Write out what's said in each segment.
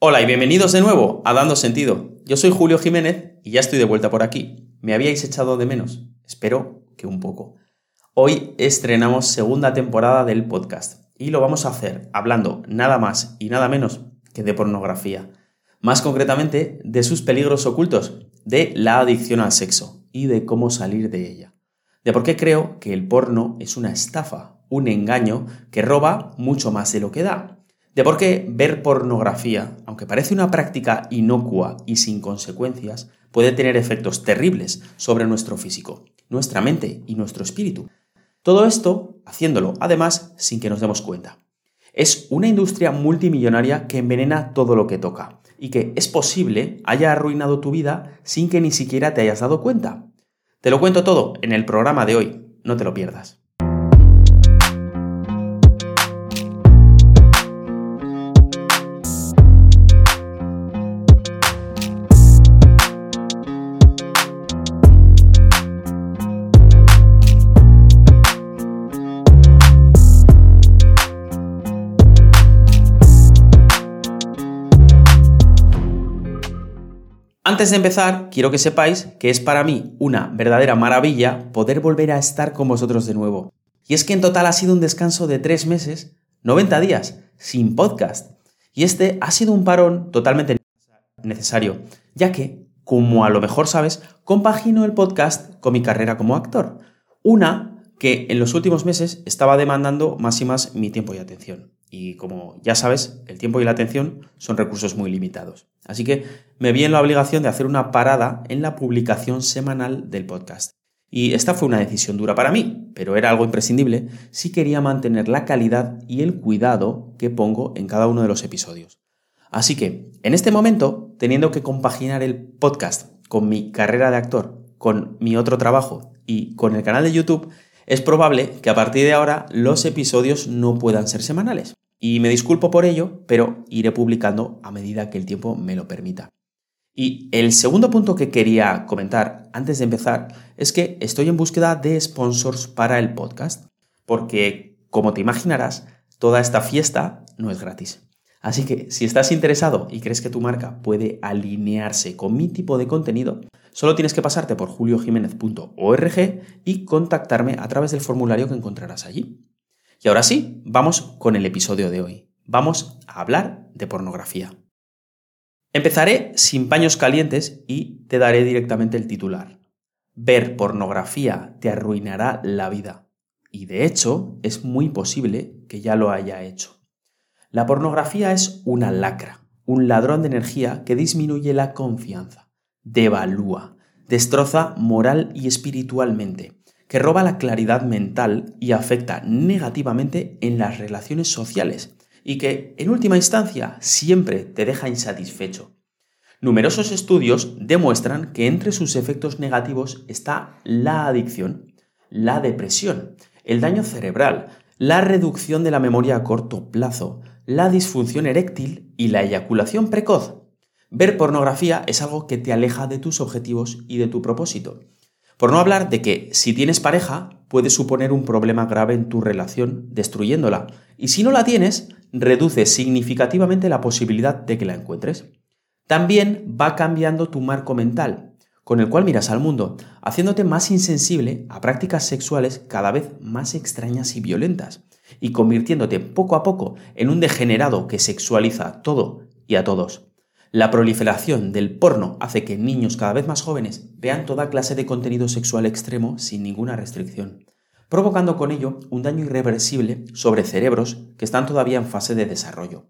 Hola y bienvenidos de nuevo a Dando Sentido. Yo soy Julio Jiménez y ya estoy de vuelta por aquí. ¿Me habíais echado de menos? Espero que un poco. Hoy estrenamos segunda temporada del podcast y lo vamos a hacer hablando nada más y nada menos que de pornografía. Más concretamente de sus peligros ocultos, de la adicción al sexo y de cómo salir de ella. De por qué creo que el porno es una estafa, un engaño que roba mucho más de lo que da de por qué ver pornografía, aunque parece una práctica inocua y sin consecuencias, puede tener efectos terribles sobre nuestro físico, nuestra mente y nuestro espíritu. Todo esto haciéndolo, además, sin que nos demos cuenta. Es una industria multimillonaria que envenena todo lo que toca y que es posible haya arruinado tu vida sin que ni siquiera te hayas dado cuenta. Te lo cuento todo en el programa de hoy, no te lo pierdas. Antes de empezar, quiero que sepáis que es para mí una verdadera maravilla poder volver a estar con vosotros de nuevo. Y es que en total ha sido un descanso de tres meses, 90 días, sin podcast. Y este ha sido un parón totalmente necesario, ya que, como a lo mejor sabes, compagino el podcast con mi carrera como actor. Una que en los últimos meses estaba demandando más y más mi tiempo y atención. Y como ya sabes, el tiempo y la atención son recursos muy limitados. Así que me vi en la obligación de hacer una parada en la publicación semanal del podcast. Y esta fue una decisión dura para mí, pero era algo imprescindible si quería mantener la calidad y el cuidado que pongo en cada uno de los episodios. Así que, en este momento, teniendo que compaginar el podcast con mi carrera de actor, con mi otro trabajo y con el canal de YouTube, es probable que a partir de ahora los episodios no puedan ser semanales. Y me disculpo por ello, pero iré publicando a medida que el tiempo me lo permita. Y el segundo punto que quería comentar antes de empezar es que estoy en búsqueda de sponsors para el podcast, porque, como te imaginarás, toda esta fiesta no es gratis. Así que si estás interesado y crees que tu marca puede alinearse con mi tipo de contenido, solo tienes que pasarte por juliojiménez.org y contactarme a través del formulario que encontrarás allí. Y ahora sí, vamos con el episodio de hoy. Vamos a hablar de pornografía. Empezaré sin paños calientes y te daré directamente el titular. Ver pornografía te arruinará la vida. Y de hecho, es muy posible que ya lo haya hecho. La pornografía es una lacra, un ladrón de energía que disminuye la confianza, devalúa, destroza moral y espiritualmente, que roba la claridad mental y afecta negativamente en las relaciones sociales y que, en última instancia, siempre te deja insatisfecho. Numerosos estudios demuestran que entre sus efectos negativos está la adicción, la depresión, el daño cerebral, la reducción de la memoria a corto plazo, la disfunción eréctil y la eyaculación precoz. Ver pornografía es algo que te aleja de tus objetivos y de tu propósito. Por no hablar de que si tienes pareja puede suponer un problema grave en tu relación, destruyéndola. Y si no la tienes, reduce significativamente la posibilidad de que la encuentres. También va cambiando tu marco mental, con el cual miras al mundo, haciéndote más insensible a prácticas sexuales cada vez más extrañas y violentas y convirtiéndote poco a poco en un degenerado que sexualiza todo y a todos. La proliferación del porno hace que niños cada vez más jóvenes vean toda clase de contenido sexual extremo sin ninguna restricción, provocando con ello un daño irreversible sobre cerebros que están todavía en fase de desarrollo.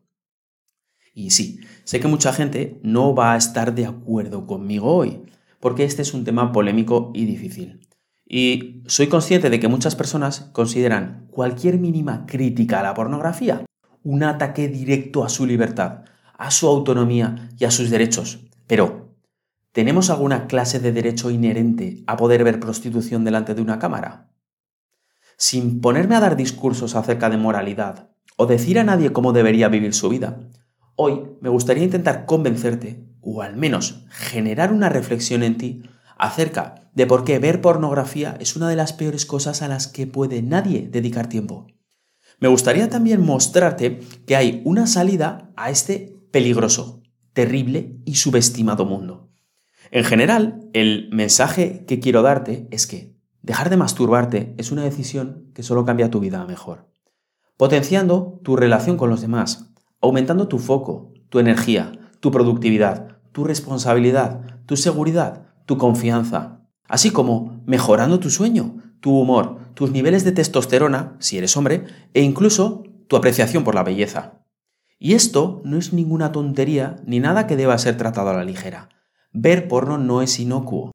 Y sí, sé que mucha gente no va a estar de acuerdo conmigo hoy, porque este es un tema polémico y difícil. Y soy consciente de que muchas personas consideran cualquier mínima crítica a la pornografía un ataque directo a su libertad, a su autonomía y a sus derechos. Pero, ¿tenemos alguna clase de derecho inherente a poder ver prostitución delante de una cámara? Sin ponerme a dar discursos acerca de moralidad o decir a nadie cómo debería vivir su vida, hoy me gustaría intentar convencerte, o al menos generar una reflexión en ti, acerca de por qué ver pornografía es una de las peores cosas a las que puede nadie dedicar tiempo. Me gustaría también mostrarte que hay una salida a este peligroso terrible y subestimado mundo. En general, el mensaje que quiero darte es que dejar de masturbarte es una decisión que solo cambia tu vida a mejor, potenciando tu relación con los demás, aumentando tu foco, tu energía, tu productividad, tu responsabilidad, tu seguridad, tu confianza, así como mejorando tu sueño, tu humor, tus niveles de testosterona, si eres hombre, e incluso tu apreciación por la belleza. Y esto no es ninguna tontería ni nada que deba ser tratado a la ligera. Ver porno no es inocuo.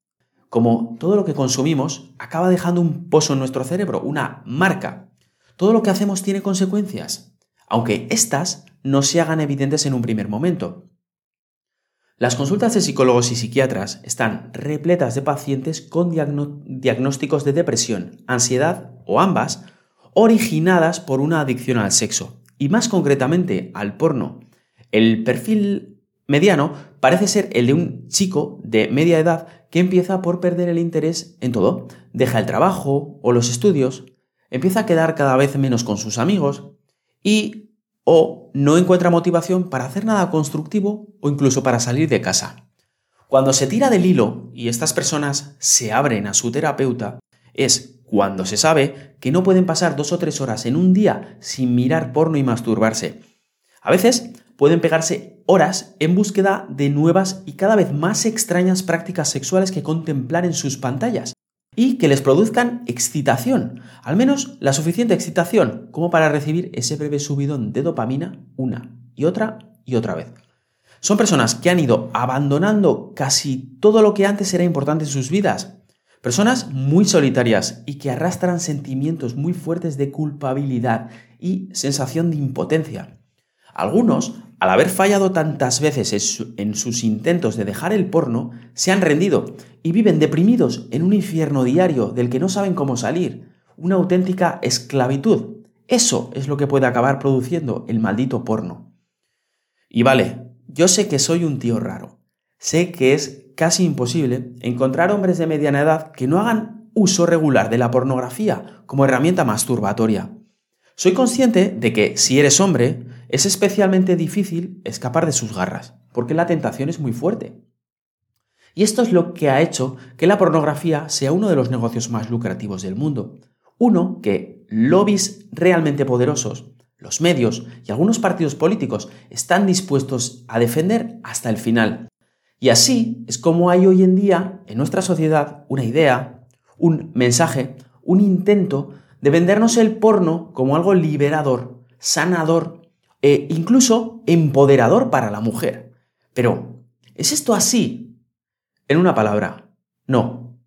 Como todo lo que consumimos acaba dejando un pozo en nuestro cerebro, una marca. Todo lo que hacemos tiene consecuencias, aunque éstas no se hagan evidentes en un primer momento. Las consultas de psicólogos y psiquiatras están repletas de pacientes con diagnósticos de depresión, ansiedad o ambas, originadas por una adicción al sexo, y más concretamente al porno. El perfil mediano parece ser el de un chico de media edad que empieza por perder el interés en todo. Deja el trabajo o los estudios, empieza a quedar cada vez menos con sus amigos y o no encuentra motivación para hacer nada constructivo o incluso para salir de casa. Cuando se tira del hilo y estas personas se abren a su terapeuta, es cuando se sabe que no pueden pasar dos o tres horas en un día sin mirar porno y masturbarse. A veces pueden pegarse horas en búsqueda de nuevas y cada vez más extrañas prácticas sexuales que contemplar en sus pantallas y que les produzcan excitación, al menos la suficiente excitación como para recibir ese breve subidón de dopamina una y otra y otra vez. Son personas que han ido abandonando casi todo lo que antes era importante en sus vidas. Personas muy solitarias y que arrastran sentimientos muy fuertes de culpabilidad y sensación de impotencia. Algunos, al haber fallado tantas veces en sus intentos de dejar el porno, se han rendido y viven deprimidos en un infierno diario del que no saben cómo salir, una auténtica esclavitud. Eso es lo que puede acabar produciendo el maldito porno. Y vale, yo sé que soy un tío raro. Sé que es casi imposible encontrar hombres de mediana edad que no hagan uso regular de la pornografía como herramienta masturbatoria. Soy consciente de que si eres hombre, es especialmente difícil escapar de sus garras, porque la tentación es muy fuerte. Y esto es lo que ha hecho que la pornografía sea uno de los negocios más lucrativos del mundo. Uno que lobbies realmente poderosos, los medios y algunos partidos políticos están dispuestos a defender hasta el final. Y así es como hay hoy en día en nuestra sociedad una idea, un mensaje, un intento de vendernos el porno como algo liberador, sanador e incluso empoderador para la mujer. Pero, ¿es esto así? En una palabra, no.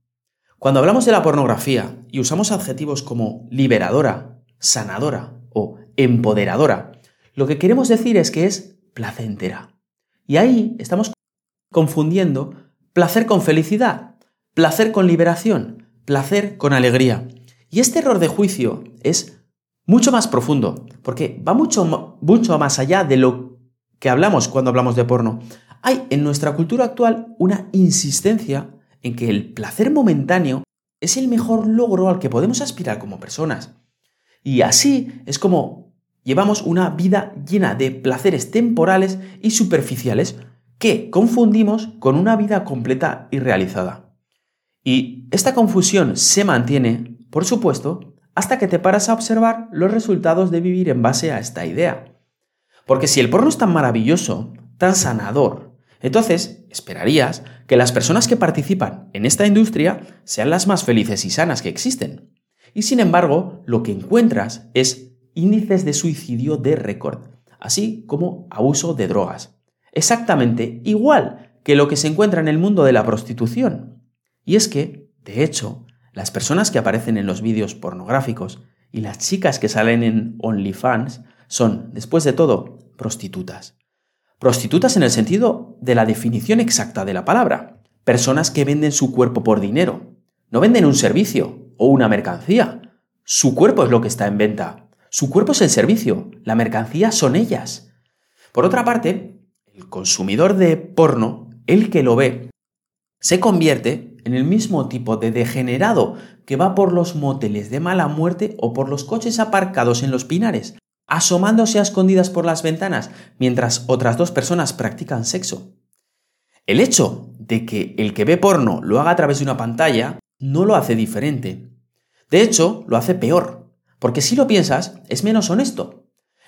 Cuando hablamos de la pornografía y usamos adjetivos como liberadora, sanadora o empoderadora, lo que queremos decir es que es placentera. Y ahí estamos confundiendo placer con felicidad, placer con liberación, placer con alegría. Y este error de juicio es mucho más profundo, porque va mucho, mucho más allá de lo que hablamos cuando hablamos de porno. Hay en nuestra cultura actual una insistencia en que el placer momentáneo es el mejor logro al que podemos aspirar como personas. Y así es como llevamos una vida llena de placeres temporales y superficiales que confundimos con una vida completa y realizada. Y esta confusión se mantiene por supuesto, hasta que te paras a observar los resultados de vivir en base a esta idea. Porque si el porno es tan maravilloso, tan sanador, entonces esperarías que las personas que participan en esta industria sean las más felices y sanas que existen. Y sin embargo, lo que encuentras es índices de suicidio de récord, así como abuso de drogas. Exactamente igual que lo que se encuentra en el mundo de la prostitución. Y es que, de hecho, las personas que aparecen en los vídeos pornográficos y las chicas que salen en OnlyFans son, después de todo, prostitutas. Prostitutas en el sentido de la definición exacta de la palabra. Personas que venden su cuerpo por dinero. No venden un servicio o una mercancía. Su cuerpo es lo que está en venta. Su cuerpo es el servicio. La mercancía son ellas. Por otra parte, el consumidor de porno, el que lo ve, se convierte en el mismo tipo de degenerado que va por los moteles de mala muerte o por los coches aparcados en los pinares, asomándose a escondidas por las ventanas mientras otras dos personas practican sexo. El hecho de que el que ve porno lo haga a través de una pantalla no lo hace diferente. De hecho, lo hace peor, porque si lo piensas, es menos honesto.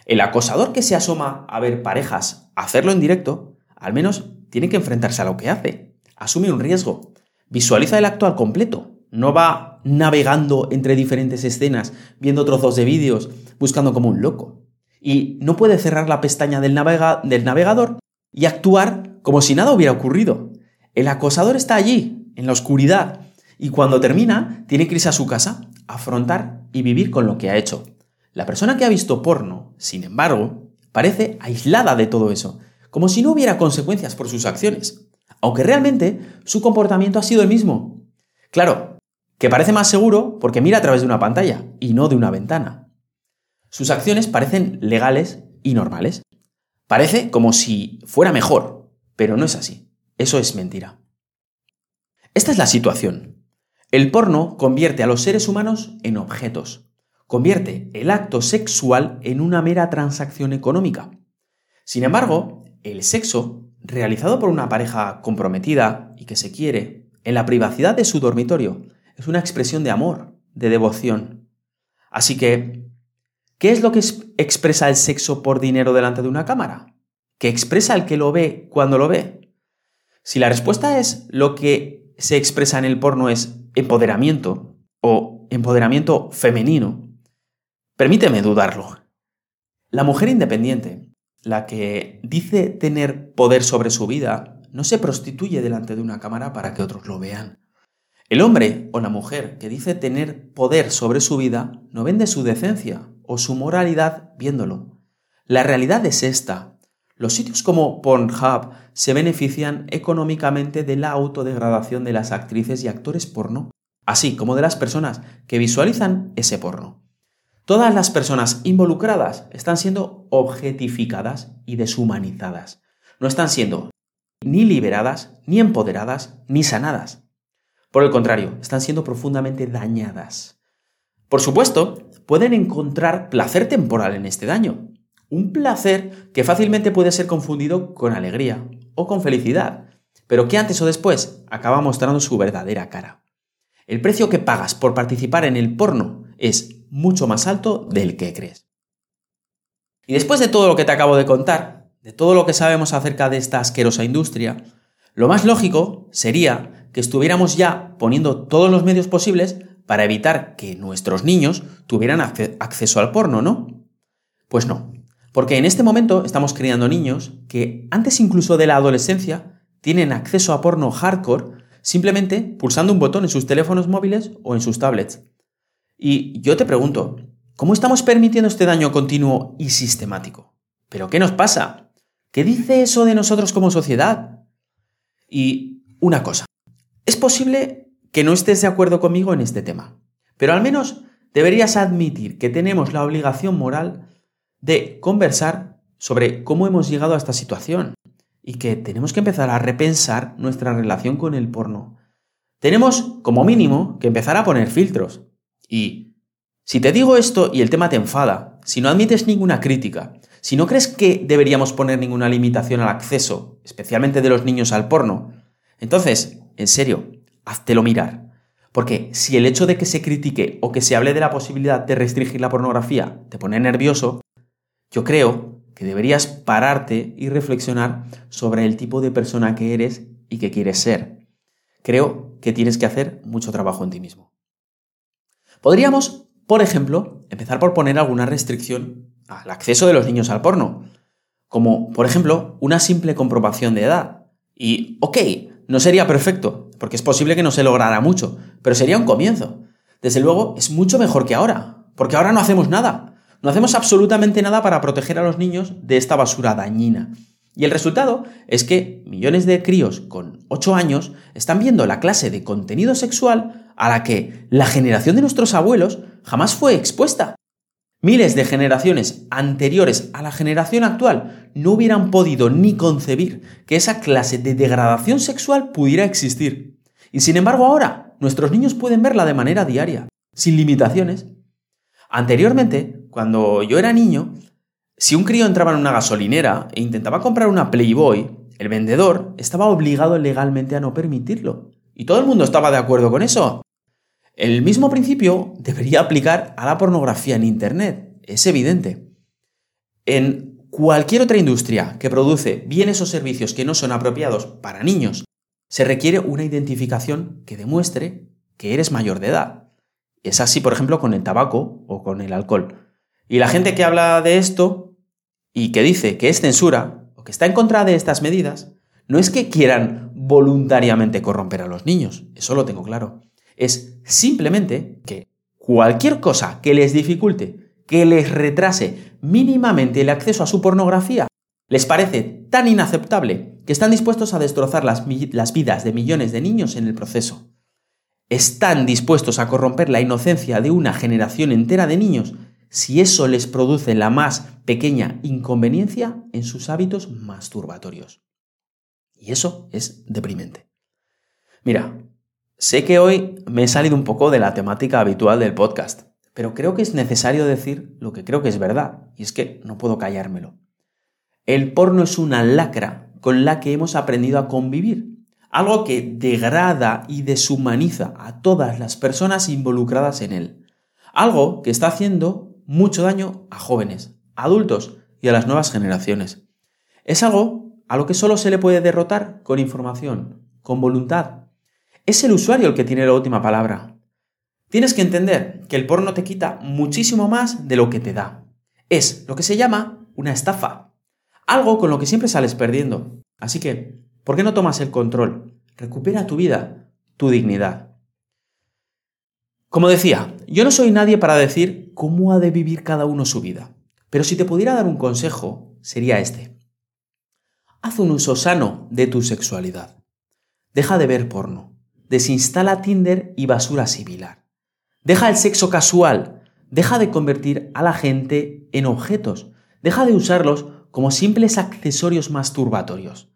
El acosador que se asoma a ver parejas hacerlo en directo, al menos tiene que enfrentarse a lo que hace. Asume un riesgo. Visualiza el acto al completo. No va navegando entre diferentes escenas, viendo trozos de vídeos, buscando como un loco. Y no puede cerrar la pestaña del, del navegador y actuar como si nada hubiera ocurrido. El acosador está allí, en la oscuridad, y cuando termina, tiene que irse a su casa, afrontar y vivir con lo que ha hecho. La persona que ha visto porno, sin embargo, parece aislada de todo eso, como si no hubiera consecuencias por sus acciones, aunque realmente su comportamiento ha sido el mismo. Claro, que parece más seguro porque mira a través de una pantalla y no de una ventana. Sus acciones parecen legales y normales. Parece como si fuera mejor, pero no es así. Eso es mentira. Esta es la situación. El porno convierte a los seres humanos en objetos. Convierte el acto sexual en una mera transacción económica. Sin embargo, el sexo, realizado por una pareja comprometida y que se quiere, en la privacidad de su dormitorio, es una expresión de amor, de devoción. Así que, ¿qué es lo que expresa el sexo por dinero delante de una cámara? ¿Qué expresa el que lo ve cuando lo ve? Si la respuesta es lo que se expresa en el porno es empoderamiento o empoderamiento femenino, permíteme dudarlo. La mujer independiente, la que dice tener poder sobre su vida, no se prostituye delante de una cámara para que otros lo vean. El hombre o la mujer que dice tener poder sobre su vida no vende su decencia o su moralidad viéndolo. La realidad es esta. Los sitios como Pornhub se benefician económicamente de la autodegradación de las actrices y actores porno, así como de las personas que visualizan ese porno. Todas las personas involucradas están siendo objetificadas y deshumanizadas. No están siendo ni liberadas, ni empoderadas, ni sanadas. Por el contrario, están siendo profundamente dañadas. Por supuesto, pueden encontrar placer temporal en este daño. Un placer que fácilmente puede ser confundido con alegría o con felicidad, pero que antes o después acaba mostrando su verdadera cara. El precio que pagas por participar en el porno es mucho más alto del que crees. Y después de todo lo que te acabo de contar, de todo lo que sabemos acerca de esta asquerosa industria, lo más lógico sería que estuviéramos ya poniendo todos los medios posibles para evitar que nuestros niños tuvieran acceso al porno, ¿no? Pues no, porque en este momento estamos criando niños que antes incluso de la adolescencia tienen acceso a porno hardcore simplemente pulsando un botón en sus teléfonos móviles o en sus tablets. Y yo te pregunto, ¿cómo estamos permitiendo este daño continuo y sistemático? ¿Pero qué nos pasa? ¿Qué dice eso de nosotros como sociedad? Y una cosa, es posible que no estés de acuerdo conmigo en este tema, pero al menos deberías admitir que tenemos la obligación moral de conversar sobre cómo hemos llegado a esta situación y que tenemos que empezar a repensar nuestra relación con el porno. Tenemos, como mínimo, que empezar a poner filtros. Y si te digo esto y el tema te enfada, si no admites ninguna crítica, si no crees que deberíamos poner ninguna limitación al acceso, especialmente de los niños al porno, entonces, en serio, háztelo mirar. Porque si el hecho de que se critique o que se hable de la posibilidad de restringir la pornografía te pone nervioso, yo creo que deberías pararte y reflexionar sobre el tipo de persona que eres y que quieres ser. Creo que tienes que hacer mucho trabajo en ti mismo. Podríamos, por ejemplo, empezar por poner alguna restricción al acceso de los niños al porno, como, por ejemplo, una simple comprobación de edad. Y, ok, no sería perfecto, porque es posible que no se lograra mucho, pero sería un comienzo. Desde luego, es mucho mejor que ahora, porque ahora no hacemos nada. No hacemos absolutamente nada para proteger a los niños de esta basura dañina. Y el resultado es que millones de críos con 8 años están viendo la clase de contenido sexual a la que la generación de nuestros abuelos jamás fue expuesta. Miles de generaciones anteriores a la generación actual no hubieran podido ni concebir que esa clase de degradación sexual pudiera existir. Y sin embargo ahora nuestros niños pueden verla de manera diaria, sin limitaciones. Anteriormente, cuando yo era niño, Si un crío entraba en una gasolinera e intentaba comprar una Playboy, el vendedor estaba obligado legalmente a no permitirlo. Y todo el mundo estaba de acuerdo con eso. El mismo principio debería aplicar a la pornografía en Internet. Es evidente. En cualquier otra industria que produce bienes o servicios que no son apropiados para niños, se requiere una identificación que demuestre que eres mayor de edad. Es así, por ejemplo, con el tabaco o con el alcohol. Y la gente que habla de esto y que dice que es censura o que está en contra de estas medidas, no es que quieran voluntariamente corromper a los niños, eso lo tengo claro. Es simplemente que cualquier cosa que les dificulte, que les retrase mínimamente el acceso a su pornografía, les parece tan inaceptable que están dispuestos a destrozar las, vidas de millones de niños en el proceso. Están dispuestos a corromper la inocencia de una generación entera de niños si eso les produce la más pequeña inconveniencia en sus hábitos masturbatorios. Y eso es deprimente. Mira, sé que hoy me he salido un poco de la temática habitual del podcast, pero creo que es necesario decir lo que creo que es verdad, y es que no puedo callármelo. El porno es una lacra con la que hemos aprendido a convivir, algo que degrada y deshumaniza a todas las personas involucradas en él, algo que está haciendo mucho daño a jóvenes, adultos y a las nuevas generaciones. Es algo a lo que solo se le puede derrotar con información, con voluntad. Es el usuario el que tiene la última palabra. Tienes que entender que el porno te quita muchísimo más de lo que te da. Es lo que se llama una estafa. Algo con lo que siempre sales perdiendo. Así que, ¿por qué no tomas el control? Recupera tu vida, tu dignidad. Como decía, yo no soy nadie para decir cómo ha de vivir cada uno su vida. Pero si te pudiera dar un consejo, sería este. Haz un uso sano de tu sexualidad. Deja de ver porno. Desinstala Tinder y basura similar. Deja el sexo casual. Deja de convertir a la gente en objetos. Deja de usarlos como simples accesorios masturbatorios.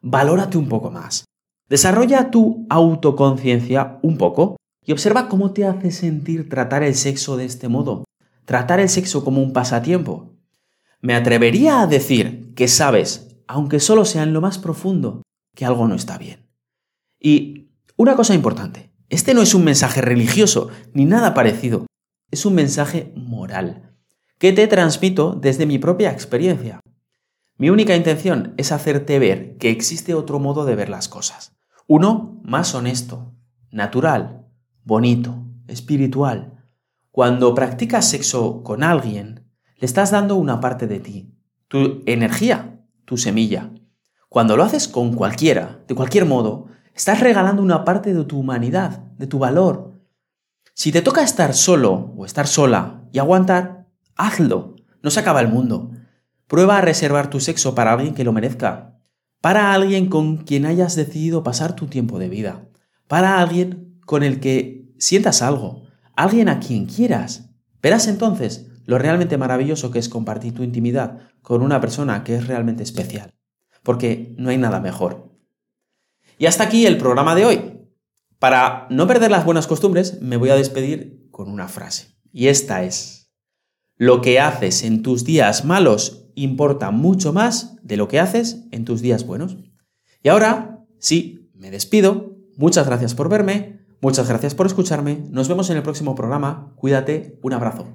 Valórate un poco más. Desarrolla tu autoconciencia un poco y observa cómo te hace sentir tratar el sexo de este modo. Tratar el sexo como un pasatiempo. Me atrevería a decir que sabes aunque solo sea en lo más profundo, que algo no está bien. Y una cosa importante, este no es un mensaje religioso ni nada parecido, es un mensaje moral, que te transmito desde mi propia experiencia. Mi única intención es hacerte ver que existe otro modo de ver las cosas. Uno más honesto, natural, bonito, espiritual. Cuando practicas sexo con alguien, le estás dando una parte de ti, tu energía, tu semilla. Cuando lo haces con cualquiera, de cualquier modo, estás regalando una parte de tu humanidad, de tu valor. Si te toca estar solo o estar sola y aguantar, hazlo. No se acaba el mundo. Prueba a reservar tu sexo para alguien que lo merezca. Para alguien con quien hayas decidido pasar tu tiempo de vida. Para alguien con el que sientas algo. Alguien a quien quieras. Verás entonces lo realmente maravilloso que es compartir tu intimidad con una persona que es realmente especial, porque no hay nada mejor. Y hasta aquí el programa de hoy. Para no perder las buenas costumbres, me voy a despedir con una frase. Y esta es, lo que haces en tus días malos importa mucho más de lo que haces en tus días buenos. Y ahora, sí, me despido. Muchas gracias por verme, muchas gracias por escucharme. Nos vemos en el próximo programa. Cuídate, un abrazo.